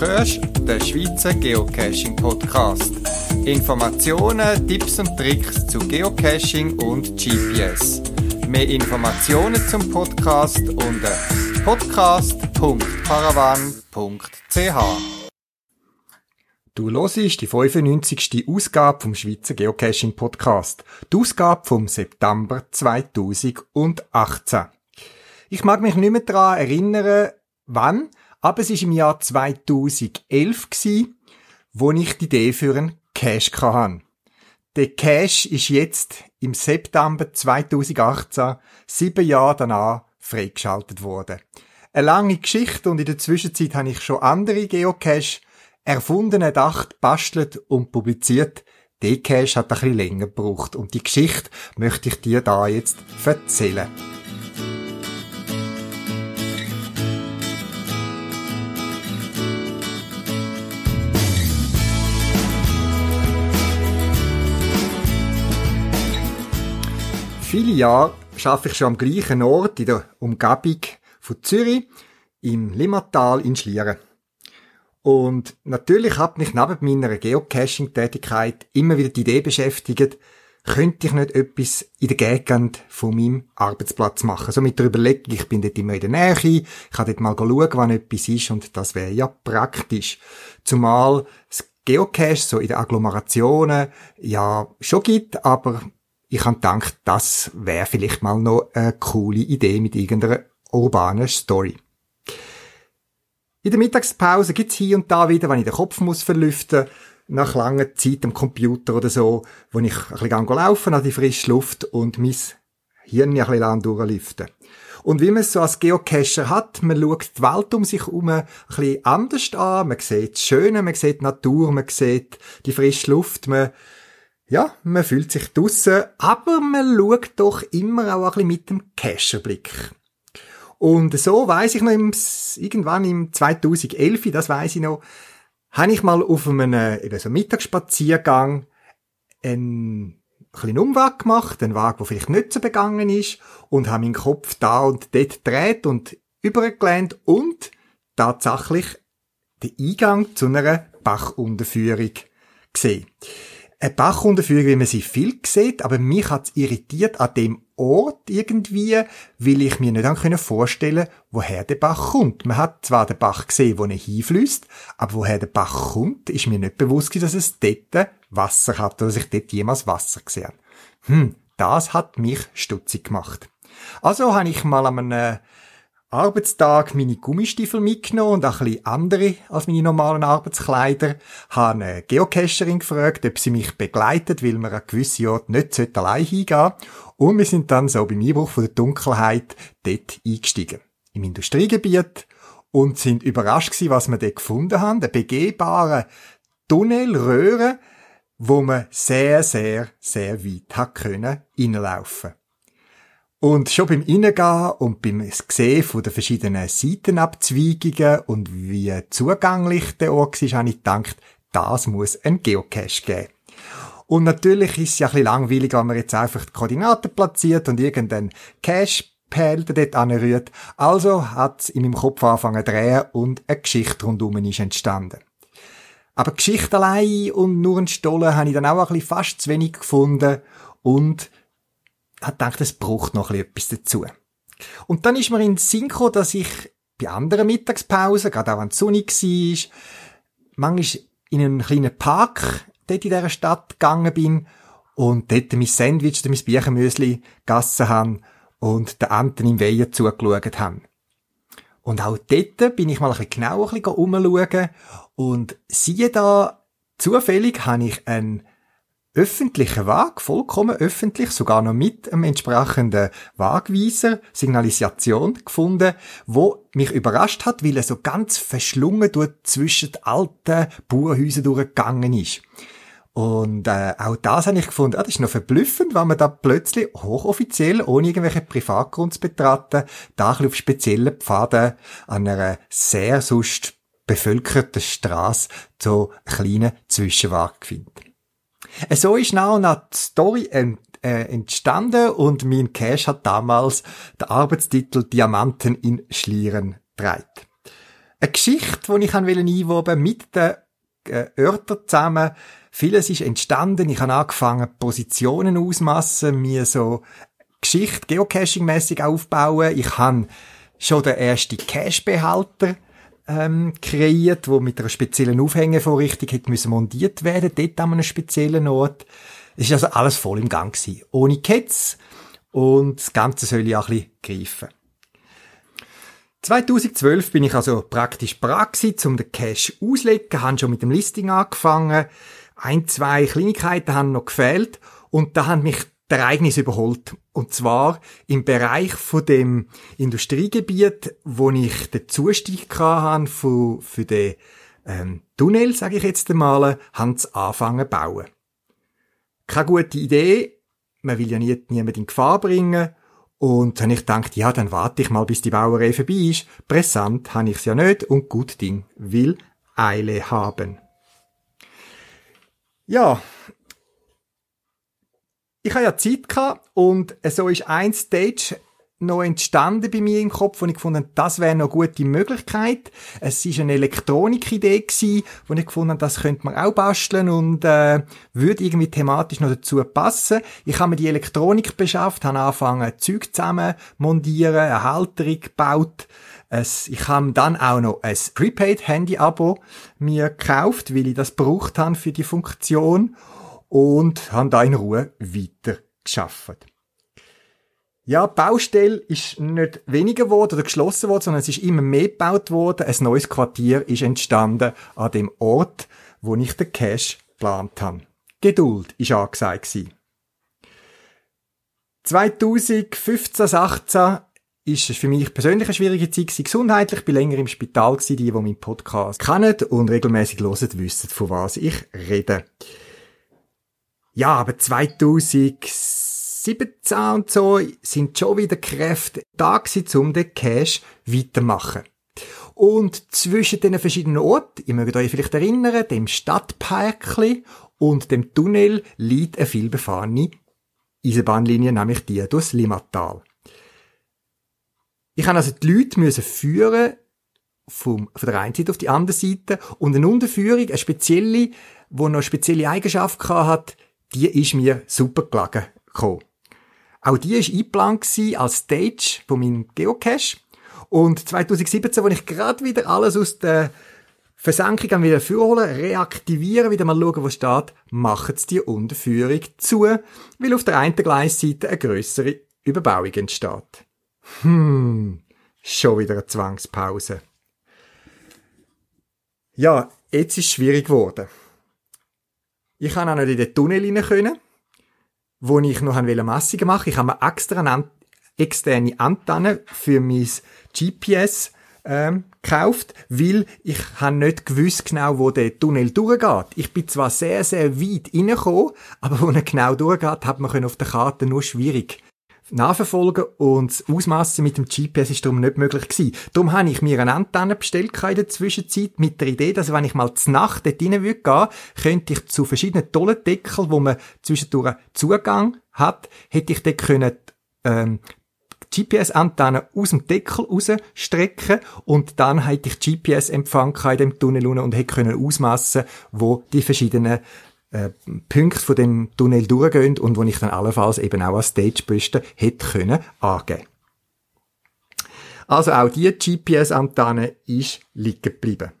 hörst den Schweizer Geocaching Podcast. Informationen, Tipps und Tricks zu Geocaching und GPS. Mehr Informationen zum Podcast unter podcast.paravan.ch. Du hörst die 95. Ausgabe vom Schweizer Geocaching Podcast. Die Ausgabe vom September 2018. Ich mag mich nicht mehr daran erinnern, wann, aber es war im Jahr 2011 gewesen, wo ich die Idee für einen Cache hatte. Der Cache ist jetzt im September 2018, sieben Jahre danach, freigeschaltet worden. Eine lange Geschichte und in der Zwischenzeit habe ich schon andere Geocache erfunden, erdacht, bastelt und publiziert. Der Cache hat ein bisschen länger gebraucht und die Geschichte möchte ich dir da jetzt erzählen. Viele Jahre arbeite ich schon am gleichen Ort in der Umgebung von Zürich, im Limmatal in Schlieren. Und natürlich hat mich neben meiner Geocaching-Tätigkeit immer wieder die Idee beschäftigt, könnte ich nicht etwas in der Gegend von meinem Arbeitsplatz machen. So mit der Überlegung, ich bin dort immer in der Nähe, ich kann dort mal schauen, wann etwas ist und das wäre ja praktisch. Zumal das Geocache so in den Agglomerationen ja schon gibt, aber ich habe gedacht, das wäre vielleicht mal noch eine coole Idee mit irgendeiner urbanen Story. In der Mittagspause gibt's hier und da wieder, wenn ich den Kopf muss verlüften nach langer Zeit am Computer oder so, wo ich ein bisschen laufen an die frische Luft und mein Hirn ein bisschen durchlüften. Und wie man es so als Geocacher hat, man schaut die Welt um sich herum ein bisschen anders an, man sieht das Schöne, man sieht die Natur, man sieht die frische Luft, man ja, man fühlt sich draussen, aber man schaut doch immer auch ein bisschen mit dem Cacherblick. Und so weiß ich noch, im, irgendwann im 2011, das weiß ich noch, habe ich mal auf einem eben so Mittagsspaziergang einen kleinen Umweg gemacht, einen Weg, der vielleicht nicht so begangen ist, und habe meinen Kopf da und dort gedreht und übergelehnt und tatsächlich den Eingang zu einer Bachunterführung gesehen eine Bachunterführung, wie man sie viel sieht, aber mich hat's irritiert an dem Ort irgendwie, weil ich mir nicht vorstellen woher der Bach kommt. Man hat zwar den Bach gesehen, wo er hinfließt, aber woher der Bach kommt, ist mir nicht bewusst, dass es dort Wasser hat oder dass ich dort jemals Wasser gesehen habe. Hm, das hat mich stutzig gemacht. Also habe ich mal an einem Arbeitstag meine Gummistiefel mitgenommen und auch ein bisschen andere als meine normalen Arbeitskleider. Habe eine Geocacherin gefragt, ob sie mich begleitet, weil wir an gewisse Orte nicht allein hingehen Und wir sind dann so beim Einbruch von der Dunkelheit dort eingestiegen. Im Industriegebiet und sind überrascht gewesen, was wir dort gefunden haben. Eine begehbare Tunnelröhre, wo man sehr, sehr, sehr weit hat können reinlaufen und schon beim Reingehen und beim Sehen von den verschiedenen Seitenabzweigungen und wie zugänglich der Ort war, habe ich gedacht, das muss ein Geocache geben. Und natürlich ist es ja ein bisschen langweilig, wenn man jetzt einfach die Koordinaten platziert und irgendeinen Cache Behälter dort anrührt. Also hat es in meinem Kopf angefangen zu drehen und eine Geschichte rundum ist entstanden. Aber Geschichte allein und nur ein Stollen habe ich dann auch ein bisschen fast zu wenig gefunden und hat gedacht, es braucht noch etwas dazu. Und dann ist mir in den Sinn gekommen, dass ich bei anderen Mittagspausen, gerade auch wenn es sonnig war, manchmal in einen kleinen Park dort in dieser Stadt gegangen bin und dort mein Sandwich oder mein Bierchenmüsli gegessen habe und den Enten im Weihen zugeschaut habe. Und auch dort bin ich mal ein bisschen genauer umschauen und siehe da, zufällig habe ich einen öffentlichen Weg, vollkommen öffentlich, sogar noch mit einem entsprechenden Wagweiser, Signalisation gefunden, wo mich überrascht hat, weil er so ganz verschlungen durch zwischen den alten Bauernhäusern durchgegangen ist. Und äh, auch das habe ich gefunden, ah, das ist noch verblüffend, wenn man da plötzlich hochoffiziell, ohne irgendwelche Privatgrund da auf speziellen Pfaden an einer sehr sonst bevölkerten Straße so kleinen Zwischenweg findet. So ist now nach die Story ent, äh, entstanden und mein Cash hat damals den Arbeitstitel Diamanten in Schlieren dreit. eine Geschichte, die ich einwoben mit den äh, Örtern zusammen. Vieles ist entstanden. Ich habe angefangen, Positionen ausmassen, mir so Geschichte geocaching-mäßig aufbauen. Ich habe schon den ersten Cache-Behälter ähm, kreiert, wo mit einer speziellen Aufhängevorrichtung hätte müssen montiert werden, dort an einem speziellen Ort. Es ist also alles voll im Gang gewesen. Ohne Ketz. Und das Ganze soll ja ein bisschen greifen. 2012 bin ich also praktisch bereit gewesen, um den Cache auszulegen, habe schon mit dem Listing angefangen. Ein, zwei Kleinigkeiten haben noch gefehlt und da haben mich Ereignis überholt. Und zwar im Bereich von dem Industriegebiet, wo ich den Zustieg hatte für, für den ähm, Tunnel, sage ich jetzt einmal, haben sie angefangen zu bauen. Keine gute Idee. Man will ja nie, niemanden in Gefahr bringen. Und dann ich gedacht, ja, dann warte ich mal, bis die Bauerei vorbei ist. Pressant habe ich es ja nicht und gut Ding will Eile haben. Ja, ich habe ja Zeit gehabt und so ist ein Stage noch entstanden bei mir im Kopf, wo ich gefunden das wäre eine gute Möglichkeit. Es ist eine Elektronikidee gewesen, wo ich gefunden das könnte man auch basteln und äh, würde irgendwie thematisch noch dazu passen. Ich habe mir die Elektronik beschafft, habe angefangen, Zeug zusammen montieren, eine Halterung gebaut. Es, ich habe dann auch noch ein Prepaid-Handy-Abo mir gekauft, weil ich das braucht habe für die Funktion und habe da in Ruhe weiter geschafft. Ja, die Baustelle ist nicht weniger geworden oder geschlossen worden, sondern es ist immer mehr gebaut worden. Ein neues Quartier ist entstanden an dem Ort, wo ich den Cash geplant habe. Geduld ist angesagt gewesen. 2015, 18 ist für mich persönlich eine schwierige Zeit gewesen. Gesundheitlich, ich bin länger im Spital gewesen. Die, die meinen Podcast kennen und regelmäßig hören, wissen, von was ich rede. Ja, aber 2017 und so sind schon wieder Kräfte da gewesen, um den Cash weitermachen. Und zwischen den verschiedenen Orten, ihr mögt euch vielleicht erinnern, dem Stadtparkli und dem Tunnel liegt eine vielbefahrene Eisenbahnlinie, nämlich die durchs Limmatal. Ich habe also die Leute müssen führen vom, von der einen Seite auf die andere Seite und eine Unterführung, eine spezielle, wo noch eine spezielle Eigenschaft hat, die ist mir super gelegen gekommen. Auch die war eingeplant als Stage von meinem Geocache. Und 2017, als ich gerade wieder alles aus der Versenkung wieder vorholen, reaktivieren, wieder mal schauen, was steht, machen sie die Unterführung zu, weil auf der einen Gleisseite eine grössere Überbauung entsteht. Hm, schon wieder eine Zwangspause. Ja, jetzt ist es schwierig geworden. Ich kann auch nicht in den Tunnel rein können, wo ich noch Messungen machen Ich habe mir extra eine externe Antenne für mein GPS ähm, gekauft, weil ich habe nicht gewusst genau, wo der Tunnel durchgeht. Ich bin zwar sehr, sehr weit reingekommen, aber wo er genau durchgeht, hat man auf der Karte nur schwierig nachverfolgen und Ausmassen mit dem GPS ist darum nicht möglich gewesen. Darum habe ich mir eine Antenne bestellt in der Zwischenzeit mit der Idee, dass wenn ich mal zur Nacht dort rein würde gehen, könnte ich zu verschiedenen tollen Deckeln, wo man zwischendurch Zugang hat, hätte ich dort können, ähm, GPS-Antenne aus dem Deckel rausstrecken und dann hätte ich GPS-Empfang in dem Tunnel und hätte können ausmassen, wo die verschiedenen äh, Punkte von dem Tunnel durchgehen und wo ich dann allenfalls eben auch als Stagebüste hätte können angeben. Also auch die GPS-Antenne ist liegen geblieben.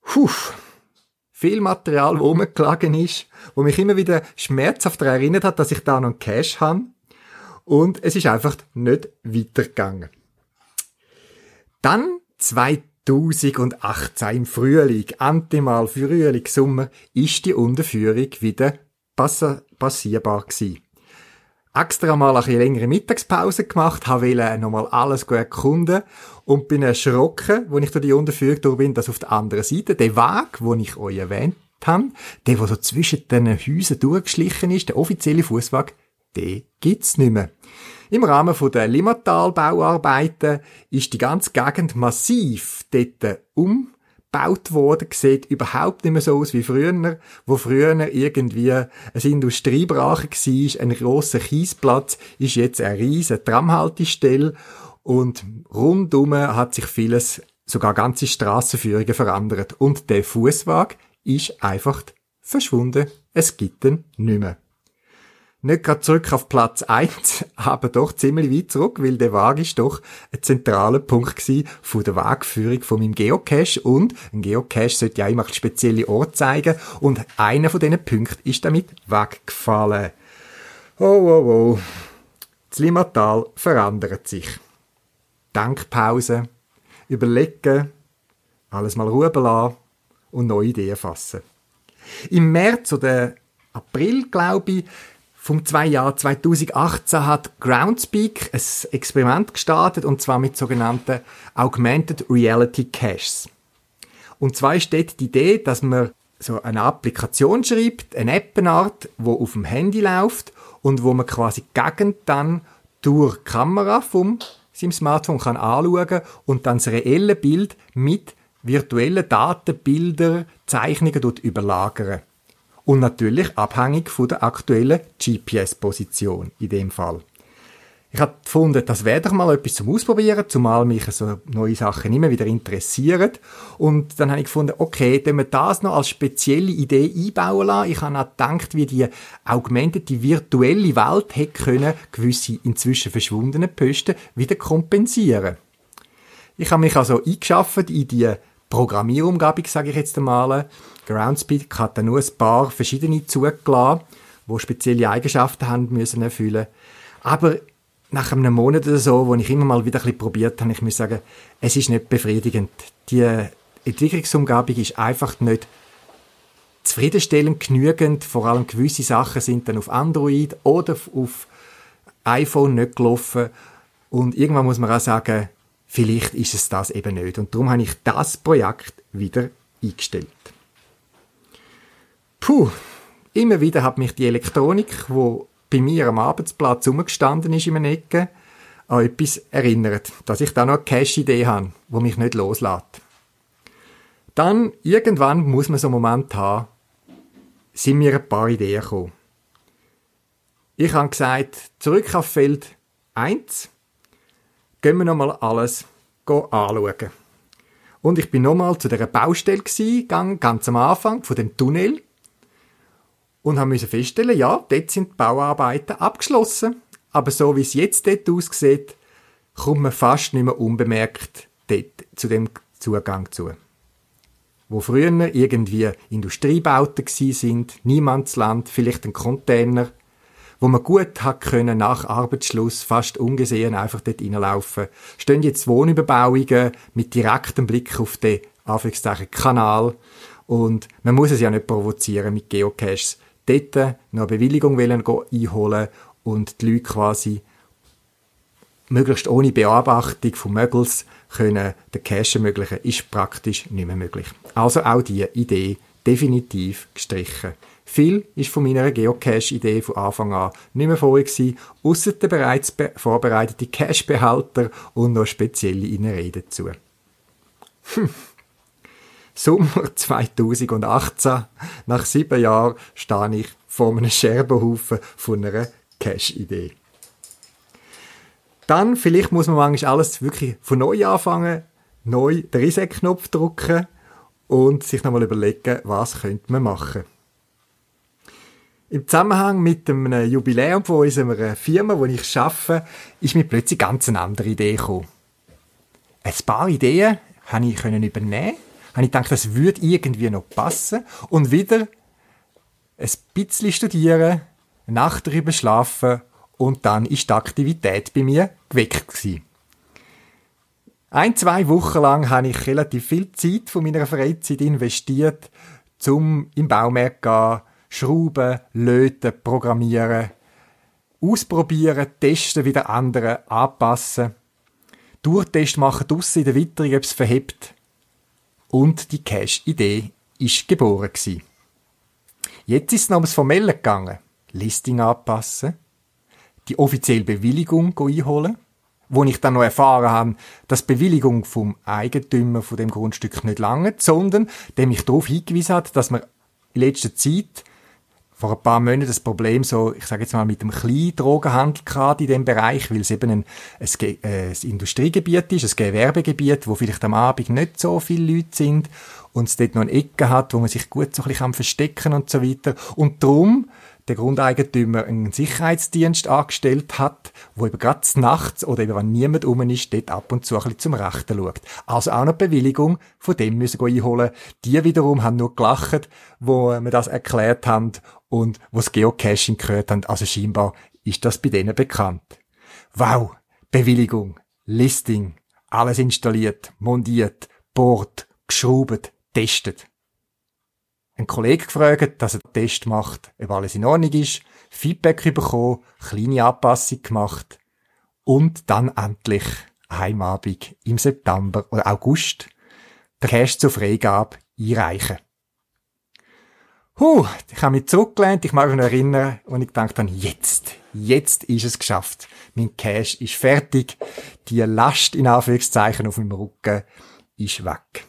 Puh, viel Material, wo rumgelegen ist, wo mich immer wieder schmerzhaft daran erinnert hat, dass ich da noch einen Cache habe. Und es ist einfach nicht weitergegangen. Dann zwei 2018 im Frühling, Antemal Frühling, Sommer, ist die Unterführung wieder passierbar gewesen. Extra mal eine längere Mittagspause gemacht, habe nochmal alles gut erkunden und bin erschrocken, als ich durch die Unterführung durch bin, dass auf der anderen Seite der Weg, wo ich euch erwähnt habe, der, der so zwischen den Häusern durchgeschlichen ist, der offizielle Fußweg, den gibt's nicht mehr. Im Rahmen der Limmatal-Bauarbeiten ist die ganze Gegend massiv dort umgebaut worden. Sieht überhaupt nicht mehr so aus wie früher, wo früher irgendwie ein Industriebrache war, ein grosser Kiesplatz, ist jetzt eine riesige Tramhaltestelle und rundum hat sich vieles sogar ganze Strassenführungen verändert und der Fußwag ist einfach verschwunden. Es gibt ihn nicht mehr. Nicht gerade zurück auf Platz 1, aber doch ziemlich weit zurück, weil der Wagen ist doch ein zentraler Punkt von der Wegführung von meinem Geocache und ein Geocache sollte ja immer spezielle Orte zeigen und einer von diesen Punkten ist damit weggefallen. Oh, oh, oh. Das Limmatal verändert sich. Denkpause, überlegen, alles mal ruhen lassen und neue Ideen fassen. Im März oder April, glaube ich, vom zwei Jahr 2018 hat Groundspeak ein Experiment gestartet und zwar mit sogenannten Augmented Reality Caches. Und zwar ist dort die Idee, dass man so eine Applikation schreibt, eine Appenart, wo auf dem Handy läuft und wo man quasi Gegend dann durch die Kamera vom seinem Smartphone kann anschauen und dann das reelle Bild mit virtuellen Daten, Bilder, Zeichnungen überlagern. Und natürlich abhängig von der aktuellen GPS-Position in dem Fall. Ich habe gefunden, das wäre doch mal etwas zum Ausprobieren, zumal mich so neue Sachen immer wieder interessieren. Und dann habe ich gefunden, okay, wenn wir das noch als spezielle Idee einbauen lassen. Ich habe auch gedacht, wie die augmentierte virtuelle Welt hätte können gewisse inzwischen verschwundene Posten wieder kompensieren. Ich habe mich also eingeschafft in die Programmierumgebung, sage ich jetzt einmal. Groundspeak hat dann nur ein paar verschiedene zugelassen, die spezielle Eigenschaften haben müssen erfüllen. Aber nach einem Monat oder so, wo ich immer mal wieder ein bisschen probiert habe, ich muss sagen, es ist nicht befriedigend. Die Entwicklungsumgebung ist einfach nicht zufriedenstellend genügend. Vor allem gewisse Sachen sind dann auf Android oder auf iPhone nicht gelaufen. Und irgendwann muss man auch sagen, vielleicht ist es das eben nicht. Und darum habe ich das Projekt wieder eingestellt. Puh, immer wieder hat mich die Elektronik, wo bei mir am Arbeitsplatz rumgestanden ist in einer Ecke, an etwas erinnert, dass ich da noch eine Cash-Idee habe, wo mich nicht loslässt. Dann, irgendwann muss man so einen Moment haben, sind mir ein paar Ideen gekommen. Ich habe gesagt, zurück auf Feld 1, gehen wir nochmal alles anschauen. Und ich bin nochmal zu dieser Baustelle gegangen, ganz am Anfang von dem Tunnel und haben müssen feststellen, ja, dort sind die Bauarbeiten abgeschlossen, aber so wie es jetzt dort aussieht, kommt man fast nicht mehr unbemerkt dort zu dem Zugang zu. Wo früher irgendwie Industriebauten sind, Niemandsland, vielleicht ein Container, wo man gut hat können nach Arbeitsschluss fast ungesehen einfach dort reinlaufen. Stehen jetzt Wohnüberbauungen mit direktem Blick auf den Anführungszeichen Kanal und man muss es ja nicht provozieren mit Geocaches. Dort noch eine Bewilligung einholen und die Leute quasi möglichst ohne Beobachtung von Mögels können den Cache ermöglichen, ist praktisch nicht mehr möglich. Also auch diese Idee definitiv gestrichen. Viel ist von meiner Geocache-Idee von Anfang an nicht mehr vorher gewesen, ausser der bereits vorbereitete Cache-Behälter und noch spezielle Innenreden dazu. Hm. Sommer 2018, nach sieben Jahren, stehe ich vor einem Scherbenhaufen von einer Cache-Idee. Dann, vielleicht muss man manchmal alles wirklich von neu anfangen, neu den Reset-Knopf drücken und sich nochmal überlegen, was könnte man machen. Im Zusammenhang mit dem Jubiläum von unserer Firma, wo ich arbeite, ist mir plötzlich ganz eine andere Idee gekommen. Ein paar Ideen konnte ich übernehmen. Habe ich gedacht, das würde irgendwie noch passen. Und wieder ein bisschen studieren, Nacht drüber schlafen und dann ist die Aktivität bei mir geweckt gewesen. Ein, zwei Wochen lang habe ich relativ viel Zeit von meiner Freizeit investiert, zum im Baumarkt gehen, schrauben, löten, programmieren, ausprobieren, testen, wieder andere anpassen, Durchtest machen draussen in der Witterung, ob es verhebt. Und die Cache-Idee ist geboren gewesen. Jetzt ist es noch ums Formelle gegangen. Listing anpassen, die offizielle Bewilligung einholen, wo ich dann noch erfahren habe, dass die Bewilligung vom Eigentümer von dem Grundstück nicht lange, sondern der mich darauf hingewiesen hat, dass man in letzter Zeit vor ein paar Monaten das Problem so, ich sage jetzt mal, mit dem kleinen Drogenhandel gerade in dem Bereich, weil es eben ein, ein, äh, ein Industriegebiet ist, ein Gewerbegebiet, wo vielleicht am Abend nicht so viele Leute sind und es dort noch eine Ecke hat, wo man sich gut so ein bisschen verstecken und so weiter. Und darum der Grundeigentümer einen Sicherheitsdienst angestellt hat, wo eben gerade nachts oder eben wenn niemand um ist, dort ab und zu ein bisschen zum Rechten schaut. Also auch noch Bewilligung von dem müssen wir einholen. Die wiederum haben nur gelacht, wo wir das erklärt haben und wo das Geocaching gehört haben. Also scheinbar ist das bei denen bekannt. Wow! Bewilligung, Listing, alles installiert, montiert, bohrt, geschraubt, testet einen Kollegen gefragt, dass er einen Test macht, ob alles in Ordnung ist, Feedback bekommen, kleine Anpassung gemacht und dann endlich Heimabend im September oder August der Cash zur Freigabe einreichen. Huh, ich habe mich zurückgelehnt, ich mag mich noch erinnern, und ich dachte dann, jetzt, jetzt ist es geschafft. Mein Cash ist fertig. Die Last, in Anführungszeichen, auf meinem Rücken ist weg.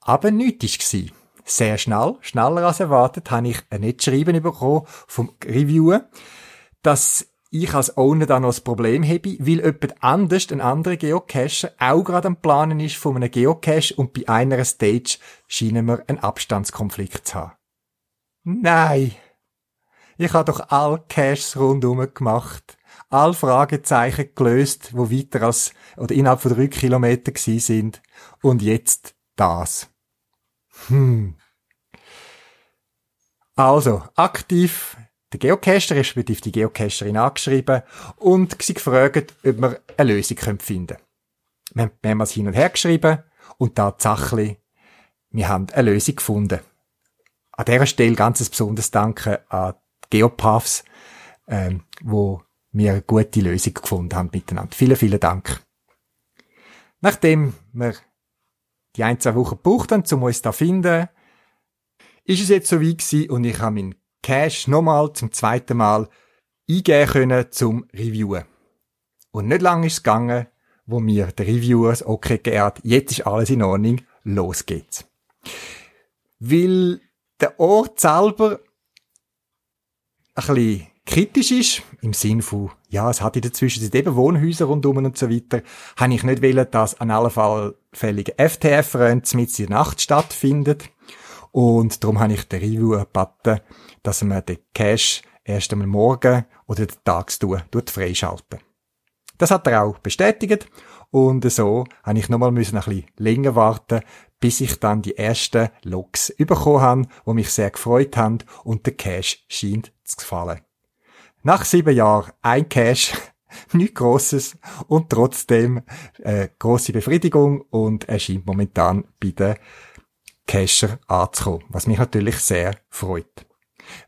Aber nichts war sehr schnell, schneller als erwartet, habe ich ein Netzschreiben bekommen vom Reviewer, dass ich als Owner da noch ein Problem habe, weil jemand anders, ein anderer Geocacher, auch gerade am Planen ist von einem Geocache und bei einer Stage scheinen wir einen Abstandskonflikt zu haben. Nein! Ich habe doch all Caches rundum gemacht. All Fragezeichen gelöst, wo weiter als, oder innerhalb von drei Kilometer gewesen sind. Und jetzt das. Hm. Also, aktiv der Geocacher, respektive die Geocacherin angeschrieben und sie gefragt, ob wir eine Lösung finden können. Wir haben mehrmals hin und her geschrieben und tatsächlich, wir haben eine Lösung gefunden. An dieser Stelle ganz besonderes Danke an Geopaths, ähm, wo wir eine gute Lösung gefunden haben miteinander. Vielen, vielen Dank. Nachdem wir die ein, zwei Wochen gebraucht haben, um uns da finden, ist es jetzt so weit gewesen und ich habe meinen Cash nochmal zum zweiten Mal eingeben können zum Reviewen. Und nicht lange ist es gegangen, wo mir der Reviewer das okay geehrt, jetzt ist alles in Ordnung, los geht's. Weil der Ort selber ein bisschen kritisch ist, im Sinn von, ja, es hat in der Zwischenzeit eben Wohnhäuser rundum und so weiter, habe ich nicht wollen, dass an allfälligen FTF-Rennen mit in der Nacht stattfindet. Und darum habe ich den Review gebeten, dass man den Cache erst einmal morgen oder den Tagstour freischalten. Das hat er auch bestätigt. Und so habe ich nochmal ein bisschen länger warten, bis ich dann die ersten Logs bekommen habe, die mich sehr gefreut haben und der Cache scheint zu gefallen. Nach sieben Jahren ein Cash, nichts Grosses und trotzdem äh, grosse Befriedigung und er scheint momentan bei den Cacher anzukommen, was mich natürlich sehr freut.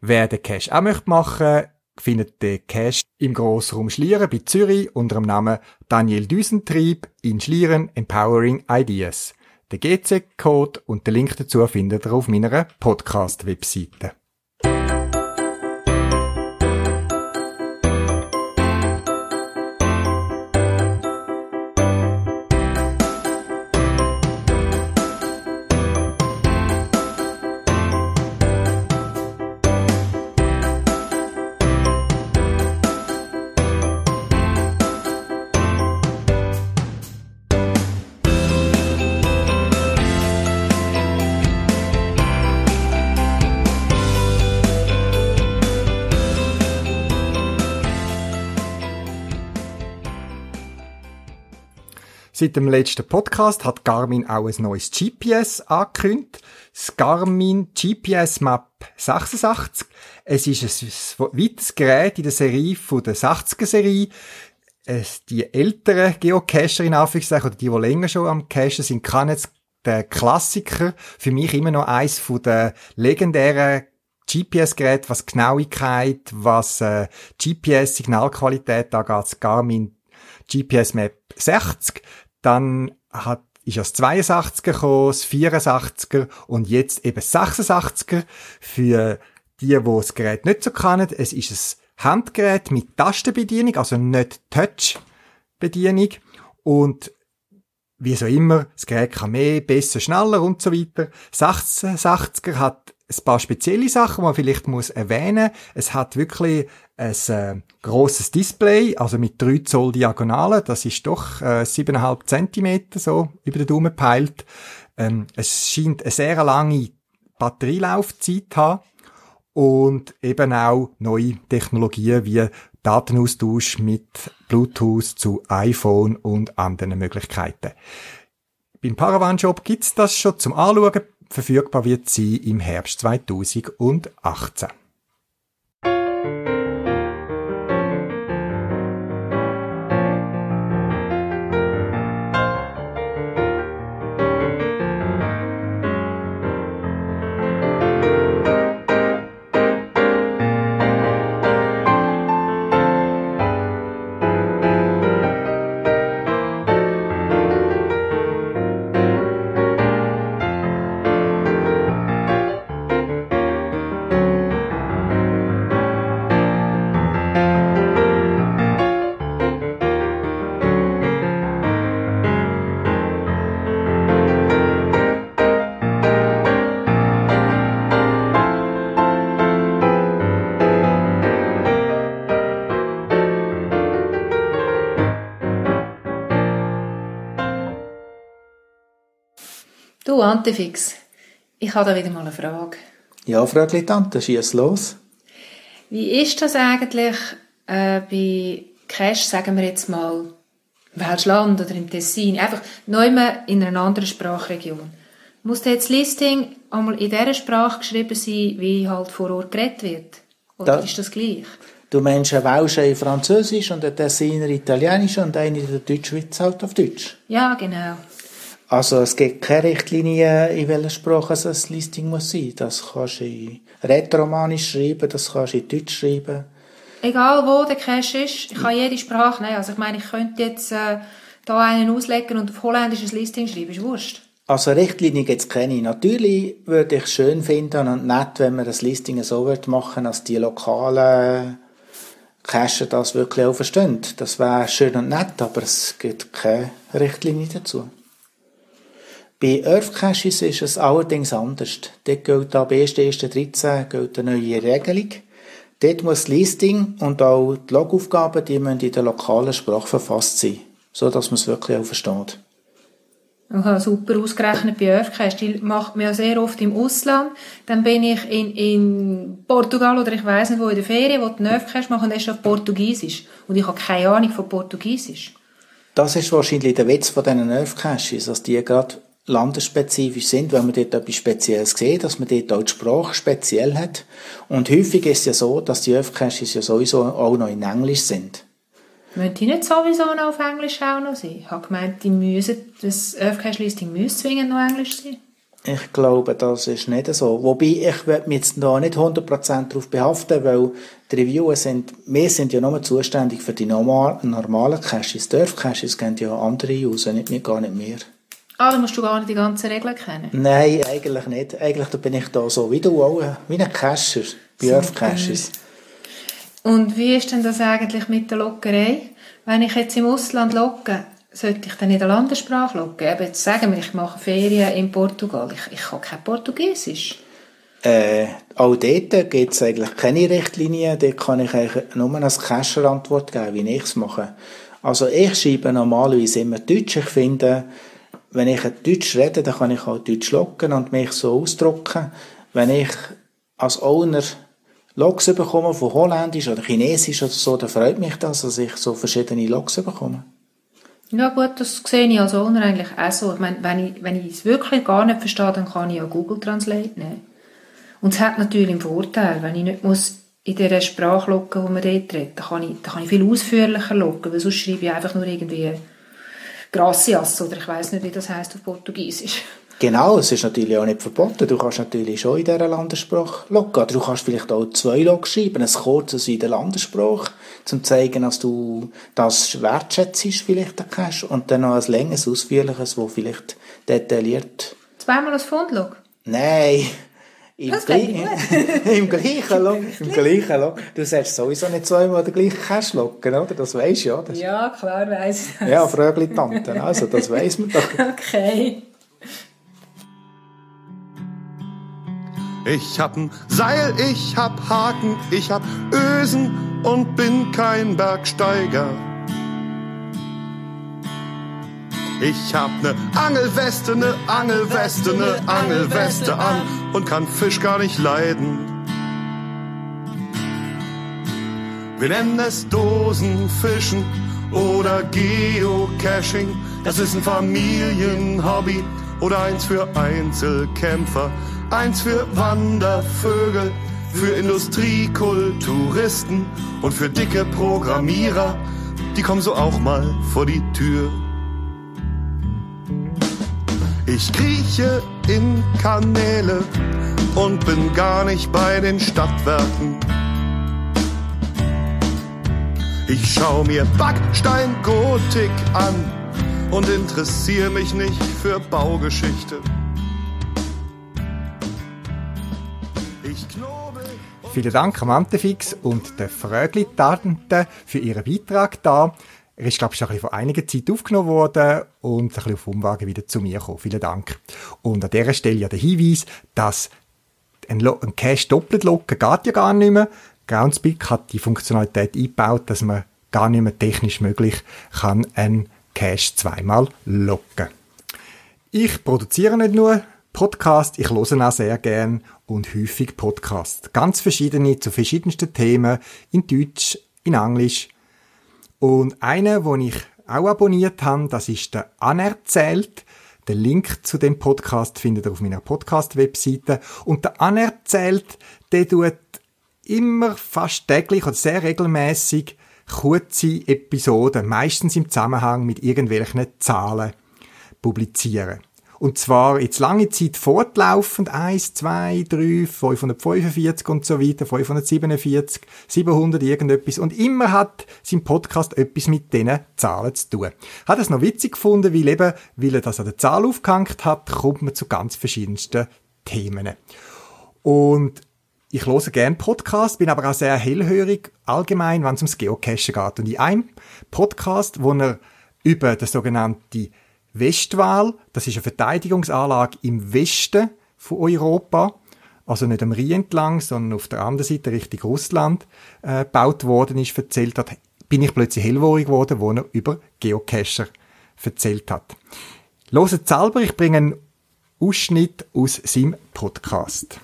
Wer den Cash auch möchte machen, findet den Cash im Grossraum Schlieren bei Zürich unter dem Namen Daniel Düsentrieb in Schlieren Empowering Ideas. Den GC-Code und den Link dazu findet ihr auf meiner Podcast-Webseite. Seit dem letzten Podcast hat Garmin auch ein neues GPS angekündigt. Das Garmin GPS Map 86. Es ist ein weiteres Gerät in der Serie von der 60er Serie. Es, die älteren Geocacher in Anführungszeichen, oder die, die länger schon am Cachen sind, kann jetzt der Klassiker. Für mich immer noch eins von der legendären GPS-Gerät, was Genauigkeit, was äh, GPS-Signalqualität angeht, das Garmin GPS Map 60. Dann hat, ist das 82er gekommen, das 84er und jetzt eben 86er für die, die das Gerät nicht so kennen. Es ist ein Handgerät mit Tastenbedienung, also nicht Touch-Bedienung und wie so immer, das Gerät kann mehr, besser, schneller und so weiter. 86er hat ein paar spezielle Sachen, die man vielleicht muss erwähnen. Es hat wirklich ein äh, grosses Display, also mit 3 Zoll Diagonalen. Das ist doch äh, 7,5 Zentimeter so über den Daumen peilt. Ähm, es scheint eine sehr lange Batterielaufzeit zu haben und eben auch neue Technologien wie Datenaustausch mit Bluetooth zu iPhone und anderen Möglichkeiten. Beim Paravan Shop gibt's das schon zum Anschauen. Verfügbar wird sie im Herbst 2018. Du, Antifix, ich habe da wieder mal eine Frage. Ja, Frau Tante, schieß los. Wie ist das eigentlich äh, bei Cash, sagen wir jetzt mal, welches Land oder im Tessin, einfach neu in einer anderen Sprachregion? Muss das Listing einmal in dieser Sprache geschrieben sein, wie halt vor Ort geredet wird? Oder da, ist das gleich? Du meinst ein Welscher in Französisch und ein Tessiner Italienisch und eine in der Deutschschweiz halt auf Deutsch? Ja, genau. Also es gibt keine Richtlinie, in welcher Sprache das Listing muss sein. Das kannst du in Rätoromanisch schreiben, das kannst du in Deutsch schreiben. Egal wo der Cache ist, ich kann jede Sprache nehmen. Also ich meine, ich könnte jetzt äh, da einen auslegen und auf Holländisch ein Listing schreiben, ist wurscht. Also Richtlinie gibt es keine. Natürlich würde ich schön finden und nett, wenn man das Listing so machen, dass die lokalen Cacher das wirklich auch verstehen. Das wäre schön und nett, aber es gibt keine Richtlinie dazu. Bei Earth-Caches ist es allerdings anders. Dort gilt ab 1.1.13 gilt eine neue Regelung. Dort muss das Listing und auch die Logaufgaben, die müssen in der lokalen Sprache verfasst sein, so dass man es wirklich auch versteht. Aha, super ausgerechnet bei Earthcache. Die macht man ja sehr oft im Ausland. Dann bin ich in, in Portugal oder ich weiß nicht wo in der Ferien, wo die Earthcache machen, das ist auf Portugiesisch. Und ich habe keine Ahnung von Portugiesisch. Das ist wahrscheinlich der Witz von diesen Earthcaches, dass die gerade landesspezifisch sind, wenn man dort etwas Spezielles sieht, dass man dort auch die Sprache speziell hat. Und häufig ist es ja so, dass die Öfcaches ja sowieso auch noch in Englisch sind. Müssen die nicht sowieso noch auf Englisch auch noch sein? Ich habe gemeint, die müssen, das Öfcache-Listing müsste zwingend noch Englisch sein. Ich glaube, das ist nicht so. Wobei, ich werde mich jetzt da nicht 100% darauf behaften, weil die Reviewer sind, wir sind ja nur zuständig für die normalen, normalen Caches. Die Earth-Caches gehen ja andere User, nicht, nicht gar nicht mehr. Ah, dann musst du gar nicht die ganzen Regeln kennen? Nein, eigentlich nicht. Eigentlich bin ich da so wie du auch, wie ein Cacher, bei Caches. Und wie ist denn das eigentlich mit der Lockerei? Wenn ich jetzt im Ausland locke, sollte ich dann in der Landessprache locken? Eben jetzt sagen wir, ich mache Ferien in Portugal. Ich, ich kann kein Portugiesisch. Äh, auch dort gibt es eigentlich keine Richtlinie. Dort kann ich eigentlich nur als Cacher Antwort geben, wie ich es mache. Also ich schreibe normalerweise immer Deutsch. Ich finde, wenn ich Deutsch rede, dann kann ich auch Deutsch locken und mich so ausdrücken. Wenn ich als Owner Logs bekomme von Holländisch oder Chinesisch oder so, dann freut mich das, dass ich so verschiedene Logs bekomme. Ja gut, das sehe ich als Owner eigentlich auch so. Ich meine, wenn ich, wenn ich es wirklich gar nicht verstehe, dann kann ich ja Google Translate nehmen. Und es hat natürlich einen Vorteil, wenn ich nicht muss in dieser Sprache loggen, die man dort redet, dann kann ich, dann kann ich viel ausführlicher loggen, weil sonst schreibe ich einfach nur irgendwie Gracias, oder ich weiß nicht, wie das heißt auf Portugiesisch. Genau, es ist natürlich auch nicht verboten. Du kannst natürlich schon in dieser Landessprache loggen. Du kannst vielleicht auch zwei Log schreiben, ein kurzes in der Landessprache, um zu zeigen, dass du das wertschätzt, vielleicht Cache, und dann noch ein längeres, ausführliches, wo vielleicht detailliert... Zweimal als Fundlog? Nein, im, gleichen, im gleichen Log. Im gleichen Log. Du sagst sowieso nicht zweimal den gleichen Cash loggen, oder? Das weisst du, ja. Das ja, klar weiss ich das. Ja, Frögli Tante. Also, das weiss man doch. Okay. Ich hab ein Seil, ich hab Haken, ich hab Ösen und bin kein Bergsteiger. Ich hab ne Angelweste, ne Angelweste, ne Angelweste an und kann Fisch gar nicht leiden. Wir nennen es Dosenfischen oder Geocaching. Das ist ein Familienhobby oder eins für Einzelkämpfer, eins für Wandervögel, für Industriekulturisten und für dicke Programmierer. Die kommen so auch mal vor die Tür. Ich krieche in Kanäle und bin gar nicht bei den Stadtwerken. Ich schau mir Backsteingotik an und interessiere mich nicht für Baugeschichte. Ich knobel. Vielen Dank am Antefix und der Frögli-Tante für ihren Beitrag da. Er ist, glaube ich, schon vor einiger Zeit aufgenommen worden und ein bisschen auf Umwagen wieder zu mir gekommen. Vielen Dank. Und an dieser Stelle ja der Hinweis, dass ein, Lo ein Cache doppelt locken geht ja gar nicht mehr. Groundspeak hat die Funktionalität eingebaut, dass man gar nicht mehr technisch möglich kann einen Cache zweimal locken. Ich produziere nicht nur Podcast, ich höre auch sehr gern und häufig Podcast. Ganz verschiedene, zu verschiedensten Themen, in Deutsch, in Englisch. Und einer, wo ich auch abonniert habe, das ist der Anerzählt. Den Link zu dem Podcast findet ihr auf meiner Podcast-Webseite. Und der Anerzählt, der tut immer fast täglich oder sehr regelmäßig kurze Episoden, meistens im Zusammenhang mit irgendwelchen Zahlen, publizieren. Und zwar jetzt lange Zeit fortlaufend, 1, 2, 3, 545 und so weiter, 547, 700 irgendetwas. Und immer hat sein Podcast etwas mit diesen Zahlen zu tun. Hat es noch witzig gefunden, weil eben, weil er das an der Zahl aufgehängt hat, kommt man zu ganz verschiedensten Themen. Und ich höre gerne Podcasts, bin aber auch sehr hellhörig, allgemein, wenn es ums Geocachen geht. Und in einem Podcast, wo er über das sogenannte Westwahl, das ist eine Verteidigungsanlage im Westen von Europa, also nicht am Rhein entlang, sondern auf der anderen Seite Richtung Russland äh, gebaut worden ist, erzählt hat, bin ich plötzlich hellhörig geworden, wo er über Geocacher erzählt hat. Loset selber, ich bringe einen Ausschnitt aus seinem Podcast.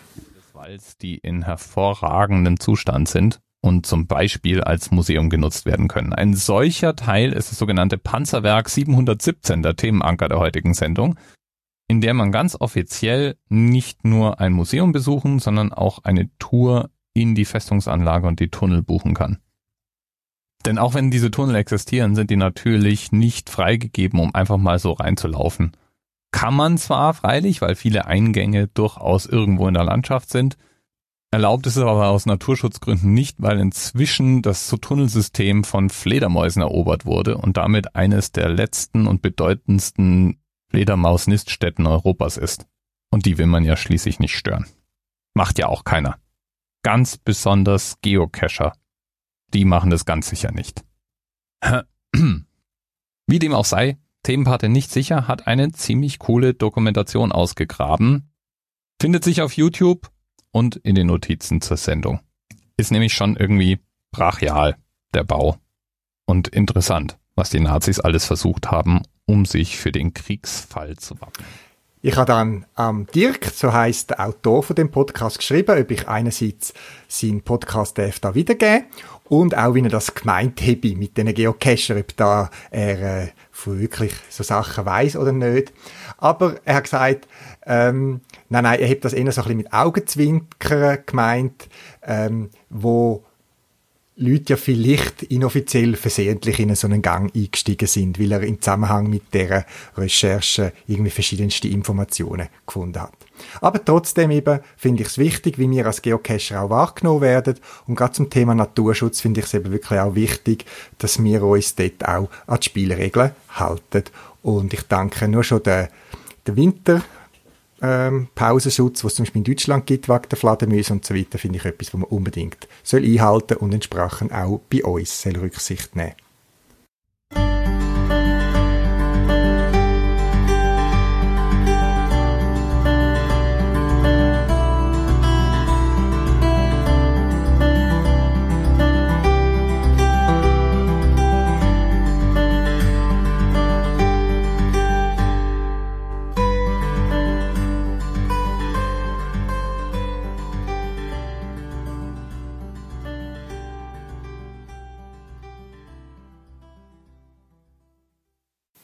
Walls, die in hervorragendem Zustand sind und zum Beispiel als Museum genutzt werden können. Ein solcher Teil ist das sogenannte Panzerwerk 717, der Themenanker der heutigen Sendung, in der man ganz offiziell nicht nur ein Museum besuchen, sondern auch eine Tour in die Festungsanlage und die Tunnel buchen kann. Denn auch wenn diese Tunnel existieren, sind die natürlich nicht freigegeben, um einfach mal so reinzulaufen. Kann man zwar freilich, weil viele Eingänge durchaus irgendwo in der Landschaft sind, erlaubt ist es aber aus Naturschutzgründen nicht, weil inzwischen das Tunnelsystem von Fledermäusen erobert wurde und damit eines der letzten und bedeutendsten Fledermaus-Niststätten Europas ist. Und die will man ja schließlich nicht stören. Macht ja auch keiner. Ganz besonders Geocacher. Die machen das ganz sicher nicht. Wie dem auch sei, Themenpate nicht sicher hat eine ziemlich coole Dokumentation ausgegraben. Findet sich auf YouTube und in den Notizen zur Sendung. Ist nämlich schon irgendwie brachial, der Bau. Und interessant, was die Nazis alles versucht haben, um sich für den Kriegsfall zu wappnen. Ich habe dann am ähm, Dirk, so heißt der Autor von dem Podcast, geschrieben, ob ich einerseits seinen Podcast darf da wiedergeben und auch, wie er das gemeint habe mit den Geocacher, ob da er äh, wirklich so Sachen weiß oder nicht. Aber er hat gesagt, ähm, nein, nein, er hat das eher so ein bisschen mit Augenzwinkern gemeint, ähm, wo Leute ja vielleicht inoffiziell versehentlich in so einen Gang eingestiegen sind, weil er im Zusammenhang mit der Recherche irgendwie verschiedenste Informationen gefunden hat. Aber trotzdem eben finde ich es wichtig, wie wir als Geocacher auch wahrgenommen werden. Und gerade zum Thema Naturschutz finde ich es eben wirklich auch wichtig, dass wir uns dort auch an die Spielregeln halten. Und ich danke nur schon der, der Winter, ähm, Pausenschutz, was es zum Beispiel in Deutschland gibt, wegen der Fledermäuse und so weiter, finde ich etwas, was man unbedingt soll einhalten und entsprechend auch bei uns soll Rücksicht nehmen.